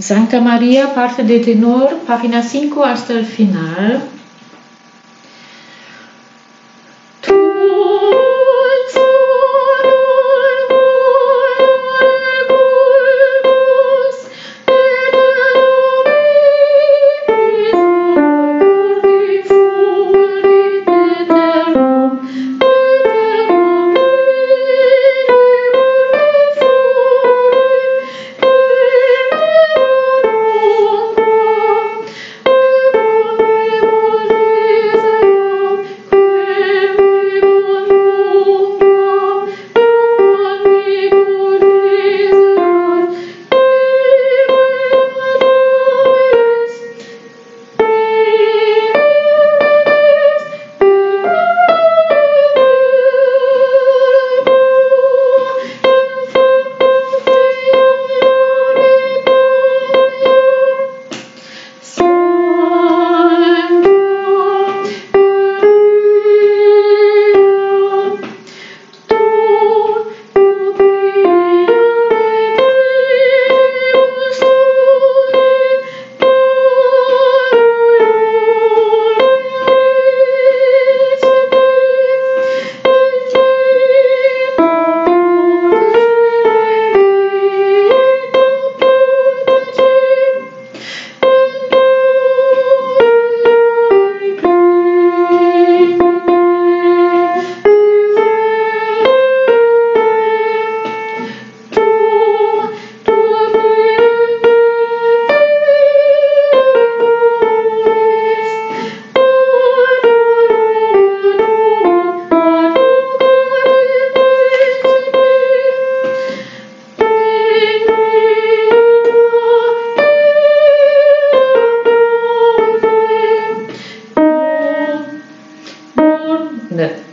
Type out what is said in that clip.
Santa María, parte de tenor, página 5 hasta el final. that